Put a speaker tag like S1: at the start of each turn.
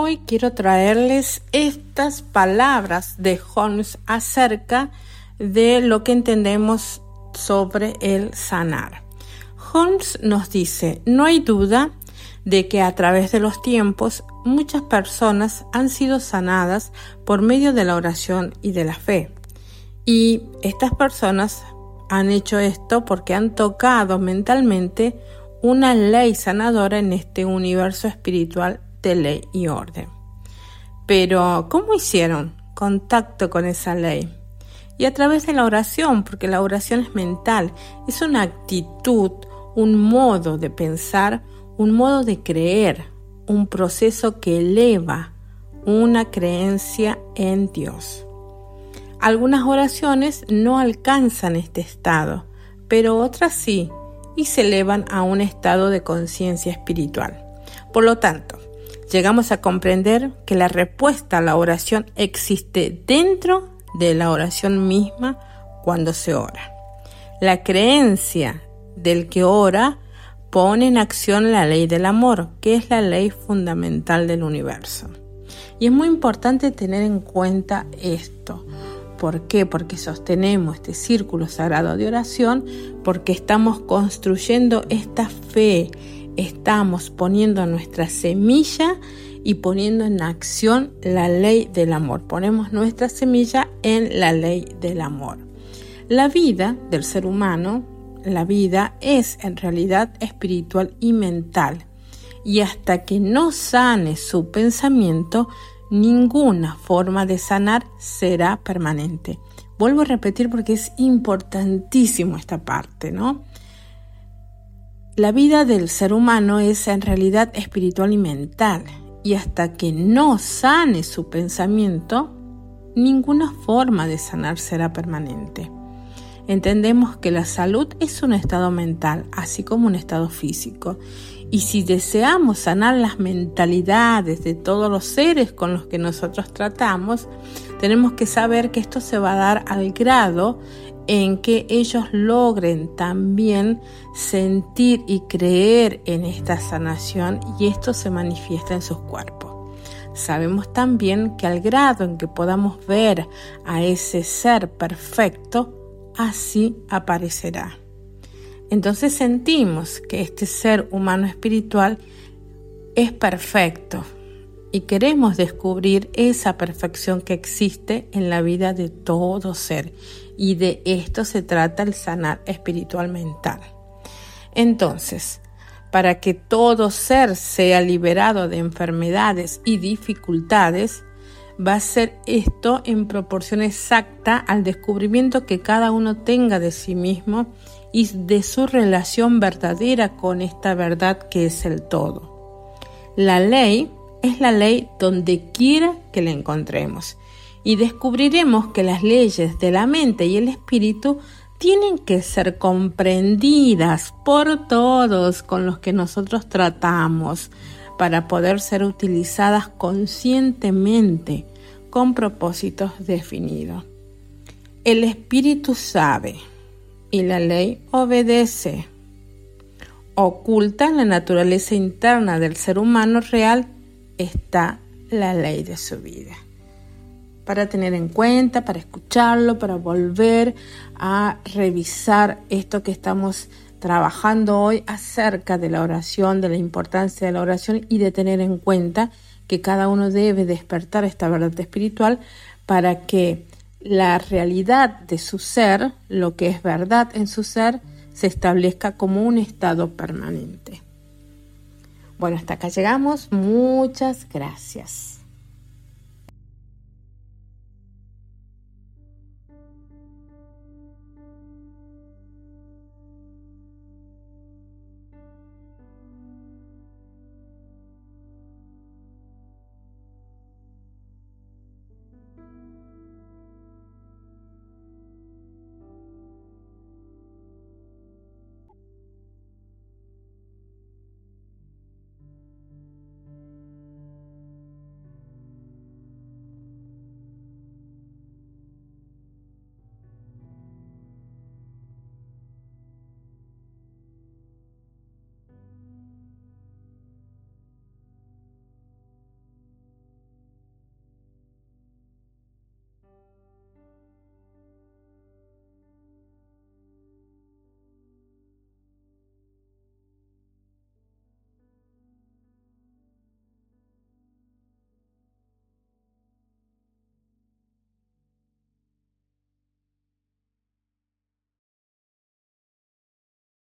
S1: Hoy quiero traerles estas palabras de Holmes acerca de lo que entendemos sobre el sanar. Holmes nos dice, no hay duda de que a través de los tiempos muchas personas han sido sanadas por medio de la oración y de la fe. Y estas personas han hecho esto porque han tocado mentalmente una ley sanadora en este universo espiritual de ley y orden. Pero, ¿cómo hicieron contacto con esa ley? Y a través de la oración, porque la oración es mental, es una actitud, un modo de pensar, un modo de creer, un proceso que eleva una creencia en Dios. Algunas oraciones no alcanzan este estado, pero otras sí, y se elevan a un estado de conciencia espiritual. Por lo tanto, llegamos a comprender que la respuesta a la oración existe dentro de la oración misma cuando se ora. La creencia del que ora pone en acción la ley del amor, que es la ley fundamental del universo. Y es muy importante tener en cuenta esto. ¿Por qué? Porque sostenemos este círculo sagrado de oración, porque estamos construyendo esta fe, estamos poniendo nuestra semilla y poniendo en acción la ley del amor. Ponemos nuestra semilla en la ley del amor. La vida del ser humano, la vida es en realidad espiritual y mental. Y hasta que no sane su pensamiento, ninguna forma de sanar será permanente. Vuelvo a repetir porque es importantísimo esta parte, ¿no? La vida del ser humano es en realidad espiritual y mental, y hasta que no sane su pensamiento, ninguna forma de sanar será permanente. Entendemos que la salud es un estado mental, así como un estado físico, y si deseamos sanar las mentalidades de todos los seres con los que nosotros tratamos, tenemos que saber que esto se va a dar al grado en que ellos logren también sentir y creer en esta sanación y esto se manifiesta en sus cuerpos. Sabemos también que al grado en que podamos ver a ese ser perfecto, así aparecerá. Entonces sentimos que este ser humano espiritual es perfecto, y queremos descubrir esa perfección que existe en la vida de todo ser. Y de esto se trata el sanar espiritual mental. Entonces, para que todo ser sea liberado de enfermedades y dificultades, va a ser esto en proporción exacta al descubrimiento que cada uno tenga de sí mismo y de su relación verdadera con esta verdad que es el todo. La ley es la ley donde quiera que la encontremos y descubriremos que las leyes de la mente y el espíritu tienen que ser comprendidas por todos con los que nosotros tratamos para poder ser utilizadas conscientemente con propósitos definidos. El espíritu sabe y la ley obedece. Oculta en la naturaleza interna del ser humano real está la ley de su vida. Para tener en cuenta, para escucharlo, para volver a revisar esto que estamos trabajando hoy acerca de la oración, de la importancia de la oración y de tener en cuenta que cada uno debe despertar esta verdad espiritual para que la realidad de su ser, lo que es verdad en su ser, se establezca como un estado permanente. Bueno, hasta acá llegamos. Muchas gracias.